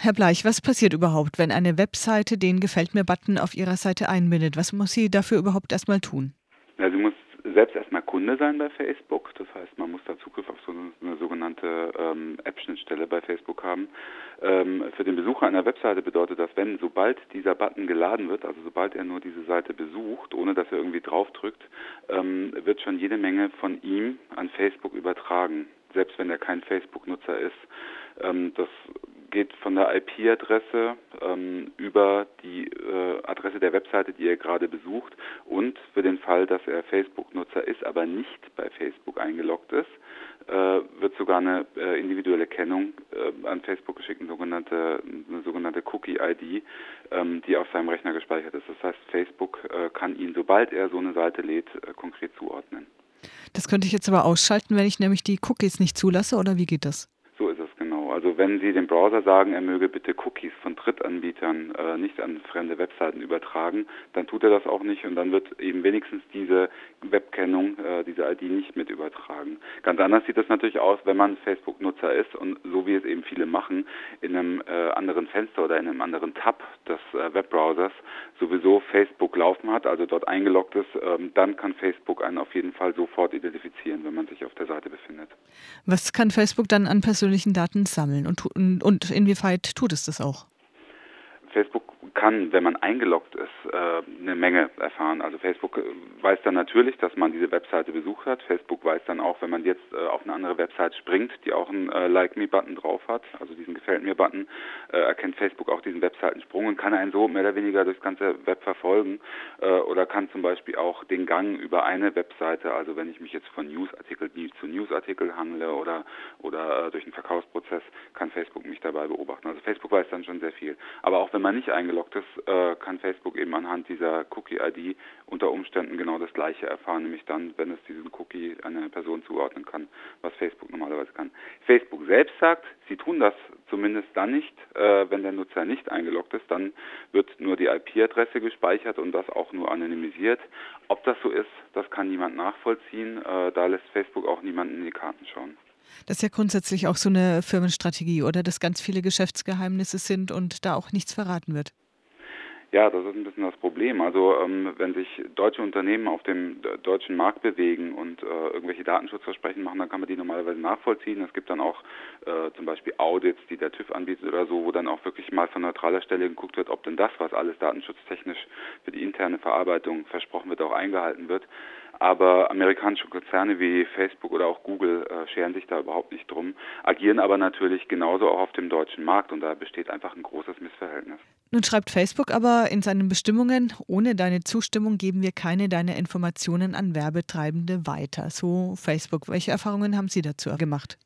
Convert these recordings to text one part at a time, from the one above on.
Herr Bleich, was passiert überhaupt, wenn eine Webseite den Gefällt mir-Button auf ihrer Seite einbindet? Was muss sie dafür überhaupt erstmal tun? Ja, sie muss selbst erstmal Kunde sein bei Facebook. Das heißt, man muss da Zugriff auf so eine, sogenannte ähm, App-Schnittstelle bei Facebook haben. Ähm, für den Besucher einer Webseite bedeutet das, wenn sobald dieser Button geladen wird, also sobald er nur diese Seite besucht, ohne dass er irgendwie draufdrückt, ähm, wird schon jede Menge von ihm an Facebook übertragen, selbst wenn er kein Facebook-Nutzer ist. Ähm, das geht von der IP-Adresse ähm, über die äh, Adresse der Webseite, die er gerade besucht und für den Fall, dass er Facebook-Nutzer ist, aber nicht bei Facebook eingeloggt ist, äh, wird sogar eine äh, individuelle Kennung äh, an Facebook geschickt, eine sogenannte, eine sogenannte Cookie-ID, ähm, die auf seinem Rechner gespeichert ist. Das heißt, Facebook äh, kann ihn, sobald er so eine Seite lädt, äh, konkret zuordnen. Das könnte ich jetzt aber ausschalten, wenn ich nämlich die Cookies nicht zulasse, oder wie geht das? Wenn Sie dem Browser sagen, er möge bitte Cookies von Drittanbietern äh, nicht an fremde Webseiten übertragen, dann tut er das auch nicht und dann wird eben wenigstens diese Webkennung, äh, diese ID nicht mit übertragen. Ganz anders sieht das natürlich aus, wenn man Facebook-Nutzer ist und so wie es eben viele machen, in einem äh, anderen Fenster oder in einem anderen Tab des äh, Webbrowsers sowieso Facebook laufen hat, also dort eingeloggt ist, ähm, dann kann Facebook einen auf jeden Fall sofort identifizieren, wenn man sich auf der Seite befindet. Was kann Facebook dann an persönlichen Daten sammeln? Und, und inwieweit tut es das auch? Facebook kann, wenn man eingeloggt ist, äh, Menge erfahren. Also Facebook äh, weiß dann natürlich, dass man diese Webseite besucht hat. Facebook weiß dann auch, wenn man jetzt äh, auf eine andere Website springt, die auch einen Like Me-Button drauf hat, also diesen Gefällt mir-Button, erkennt Facebook auch diesen Webseitensprung und kann einen so mehr oder weniger durchs ganze Web verfolgen oder kann zum Beispiel auch den Gang über eine Webseite, also wenn ich mich jetzt von Newsartikel zu Newsartikel handle oder oder durch einen Verkaufsprozess, kann Facebook mich dabei beobachten. Also Facebook weiß dann schon sehr viel. Aber auch wenn man nicht eingeloggt ist, äh, kann Facebook eben anhand dieser Cookie-ID unter Umständen genau das Gleiche erfahren, nämlich dann, wenn es diesen Cookie einer Person zuordnen kann, was Facebook normalerweise kann. Facebook selbst sagt, sie tun das zumindest dann nicht, äh, wenn der Nutzer nicht eingeloggt ist, dann wird nur die IP-Adresse gespeichert und das auch nur anonymisiert. Ob das so ist, das kann niemand nachvollziehen. Äh, da lässt Facebook auch niemanden in die Karten schauen. Das ist ja grundsätzlich auch so eine Firmenstrategie, oder? Dass ganz viele Geschäftsgeheimnisse sind und da auch nichts verraten wird. Ja, das ist ein bisschen das Problem. Also ähm, wenn sich deutsche Unternehmen auf dem deutschen Markt bewegen und äh, irgendwelche Datenschutzversprechen machen, dann kann man die normalerweise nachvollziehen. Es gibt dann auch äh, zum Beispiel Audits, die der TÜV anbietet oder so, wo dann auch wirklich mal von neutraler Stelle geguckt wird, ob denn das, was alles datenschutztechnisch für die interne Verarbeitung versprochen wird, auch eingehalten wird. Aber amerikanische Konzerne wie Facebook oder auch Google äh, scheren sich da überhaupt nicht drum, agieren aber natürlich genauso auch auf dem deutschen Markt und da besteht einfach ein großes Missverhältnis. Nun schreibt Facebook aber in seinen Bestimmungen, ohne deine Zustimmung geben wir keine deiner Informationen an Werbetreibende weiter. So Facebook. Welche Erfahrungen haben Sie dazu gemacht?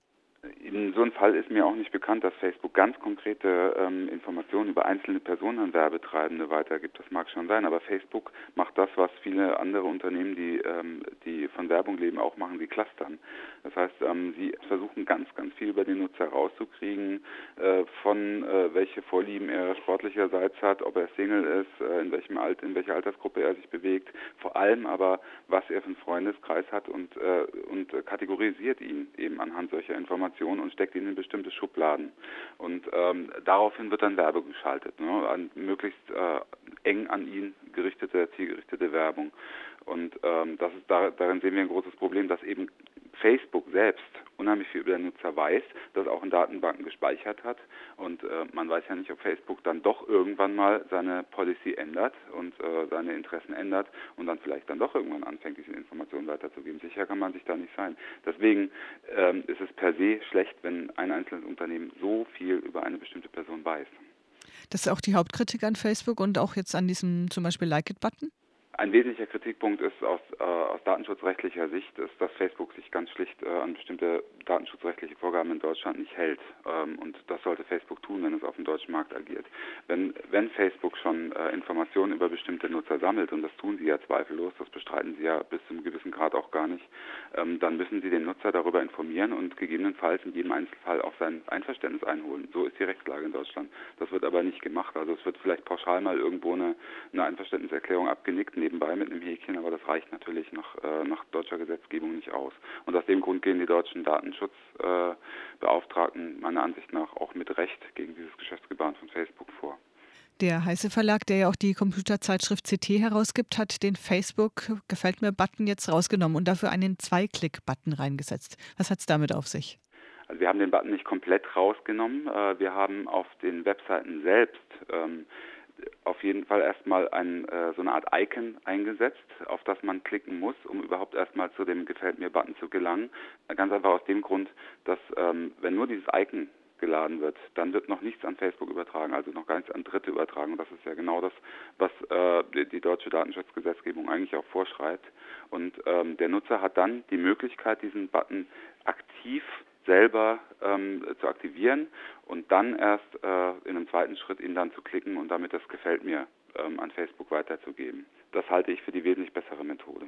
In so einem Fall ist mir auch nicht bekannt, dass Facebook ganz konkrete ähm, Informationen über einzelne Personen an Werbetreibende weitergibt. Das mag schon sein, aber Facebook macht das, was viele andere Unternehmen, die, ähm, die von Werbung leben, auch machen, sie clustern. Das heißt, ähm, sie versuchen ganz, ganz viel über den Nutzer rauszukriegen, äh, von äh, welche Vorlieben er sportlicherseits hat, ob er Single ist, äh, in welchem Alt, in welcher Altersgruppe er sich bewegt, vor allem aber, was er für einen Freundeskreis hat und, äh, und kategorisiert ihn eben anhand solcher Informationen und steckt ihn in bestimmte Schubladen. Und ähm, daraufhin wird dann Werbung geschaltet, ne? an, möglichst äh, eng an ihn gerichtete, zielgerichtete Werbung. Und ähm, das ist da, darin sehen wir ein großes Problem, dass eben Facebook selbst unheimlich viel über den Nutzer weiß, das auch in Datenbanken gespeichert hat. Und äh, man weiß ja nicht, ob Facebook dann doch irgendwann mal seine Policy ändert und äh, seine Interessen ändert und dann vielleicht dann doch irgendwann anfängt, diese Informationen weiterzugeben. Sicher kann man sich da nicht sein. Deswegen ähm, ist es per se schlecht, wenn ein einzelnes Unternehmen so viel über eine bestimmte Person weiß. Das ist auch die Hauptkritik an Facebook und auch jetzt an diesem zum Beispiel Like-It-Button? Ein wesentlicher Kritikpunkt ist aus, äh, aus datenschutzrechtlicher Sicht, ist, dass Facebook sich ganz schlicht äh, an bestimmte datenschutzrechtliche Vorgaben in Deutschland nicht hält. Ähm, und das sollte Facebook tun, wenn es auf dem deutschen Markt agiert. Wenn, wenn Facebook schon äh, Informationen über bestimmte Nutzer sammelt, und das tun sie ja zweifellos, das bestreiten sie ja bis zu einem gewissen Grad auch gar nicht, ähm, dann müssen sie den Nutzer darüber informieren und gegebenenfalls in jedem Einzelfall auch sein Einverständnis einholen. So ist die Rechtslage in Deutschland. Das wird aber nicht gemacht. Also es wird vielleicht pauschal mal irgendwo eine, eine Einverständniserklärung abgenickt nebenbei mit einem Häkchen, aber das reicht natürlich nach, äh, nach deutscher Gesetzgebung nicht aus. Und aus dem Grund gehen die deutschen Datenschutzbeauftragten meiner Ansicht nach auch mit Recht gegen dieses Geschäftsgebaren von Facebook vor. Der Heiße Verlag, der ja auch die Computerzeitschrift CT herausgibt, hat den Facebook Gefällt mir Button jetzt rausgenommen und dafür einen Zwei-Klick-Button reingesetzt. Was hat es damit auf sich? Also wir haben den Button nicht komplett rausgenommen. Äh, wir haben auf den Webseiten selbst ähm, auf jeden Fall erstmal ein, äh, so eine Art Icon eingesetzt, auf das man klicken muss, um überhaupt erstmal zu dem Gefällt mir Button zu gelangen. Ganz einfach aus dem Grund, dass ähm, wenn nur dieses Icon geladen wird, dann wird noch nichts an Facebook übertragen, also noch gar nichts an Dritte übertragen. Und das ist ja genau das, was äh, die, die, deutsche Datenschutzgesetzgebung eigentlich auch vorschreibt. Und ähm, der Nutzer hat dann die Möglichkeit, diesen Button aktiv selber ähm, zu aktivieren und dann erst äh, in einem zweiten Schritt ihn dann zu klicken und damit das gefällt mir ähm, an Facebook weiterzugeben. Das halte ich für die wesentlich bessere Methode.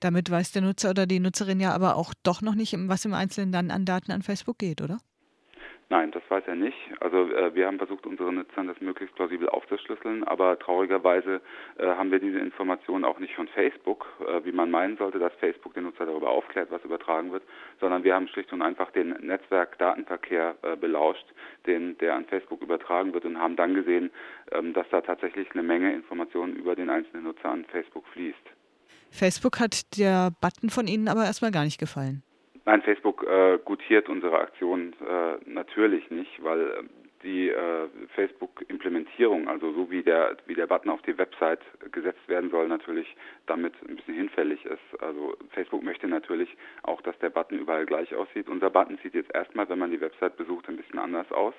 Damit weiß der Nutzer oder die Nutzerin ja aber auch doch noch nicht, was im Einzelnen dann an Daten an Facebook geht, oder? Nein, das weiß er nicht. Also äh, wir haben versucht, unseren Nutzern das möglichst plausibel aufzuschlüsseln, aber traurigerweise äh, haben wir diese Informationen auch nicht von Facebook, äh, wie man meinen sollte, dass Facebook den Nutzer darüber aufklärt, was übertragen wird, sondern wir haben schlicht und einfach den Netzwerkdatenverkehr äh, belauscht, den der an Facebook übertragen wird und haben dann gesehen, ähm, dass da tatsächlich eine Menge Informationen über den einzelnen Nutzer an Facebook fließt. Facebook hat der Button von Ihnen aber erstmal gar nicht gefallen. Nein, Facebook äh, gutiert unsere Aktion äh, natürlich nicht, weil äh, die äh, Facebook-Implementierung, also so wie der wie der Button auf die Website gesetzt werden soll, natürlich damit ein bisschen hinfällig ist. Also Facebook möchte natürlich auch, dass der Button überall gleich aussieht. Unser Button sieht jetzt erstmal, wenn man die Website besucht, ein bisschen anders aus.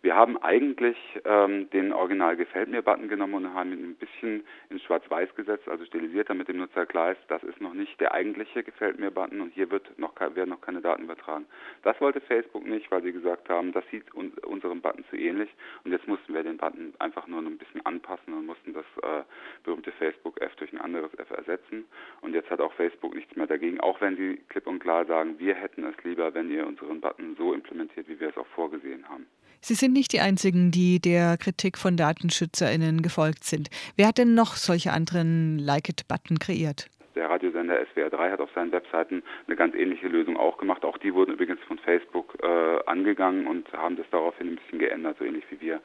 Wir haben eigentlich ähm, den Original Gefällt mir Button genommen und haben ihn ein bisschen in Schwarz-Weiß gesetzt, also stilisiert, damit dem Nutzer ist, das ist noch nicht der eigentliche Gefällt mir Button und hier wird noch, werden noch keine Daten übertragen. Das wollte Facebook nicht, weil sie gesagt haben, das sieht un unserem Button zu ähnlich und jetzt mussten wir den Button einfach nur ein bisschen anpassen und mussten das äh, berühmte Facebook F durch ein anderes F ersetzen und jetzt hat auch Facebook nichts mehr dagegen, auch wenn sie klipp und klar sagen, wir hätten es lieber, wenn ihr unseren Button so implementiert, wie wir es auch vorgesehen haben. Sie sind nicht die Einzigen, die der Kritik von DatenschützerInnen gefolgt sind. Wer hat denn noch solche anderen Like-It-Button kreiert? Der Radiosender SWR 3 hat auf seinen Webseiten eine ganz ähnliche Lösung auch gemacht. Auch die wurden übrigens von Facebook äh, angegangen und haben das daraufhin ein bisschen geändert, so ähnlich wie wir.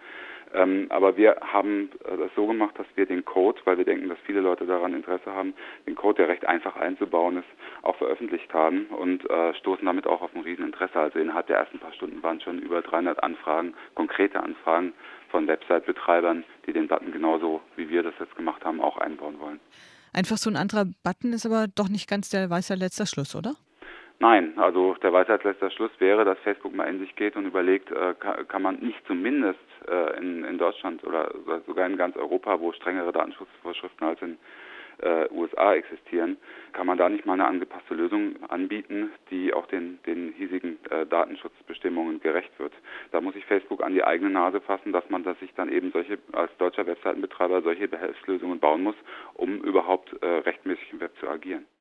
Ähm, aber wir haben äh, das so gemacht, dass wir den Code, weil wir denken, dass viele Leute daran Interesse haben, den Code, der recht einfach einzubauen ist, auch veröffentlicht haben und äh, stoßen damit auch auf ein Rieseninteresse. Also innerhalb der ersten paar Stunden waren schon über 300 Anfragen, konkrete Anfragen von Website-Betreibern, die den Button genauso wie wir das jetzt gemacht haben, auch einbauen wollen. Einfach so ein anderer Button ist aber doch nicht ganz der weiße letzter Schluss, oder? Nein, also der Weisheit letzter Schluss wäre, dass Facebook mal in sich geht und überlegt, äh, kann, man nicht zumindest äh, in, in, Deutschland oder sogar in ganz Europa, wo strengere Datenschutzvorschriften als in äh, USA existieren, kann man da nicht mal eine angepasste Lösung anbieten, die auch den, den hiesigen äh, Datenschutzbestimmungen gerecht wird. Da muss sich Facebook an die eigene Nase fassen, dass man dass sich dann eben solche als deutscher Webseitenbetreiber solche Behelfslösungen bauen muss, um überhaupt rechtmäßig im Web zu agieren.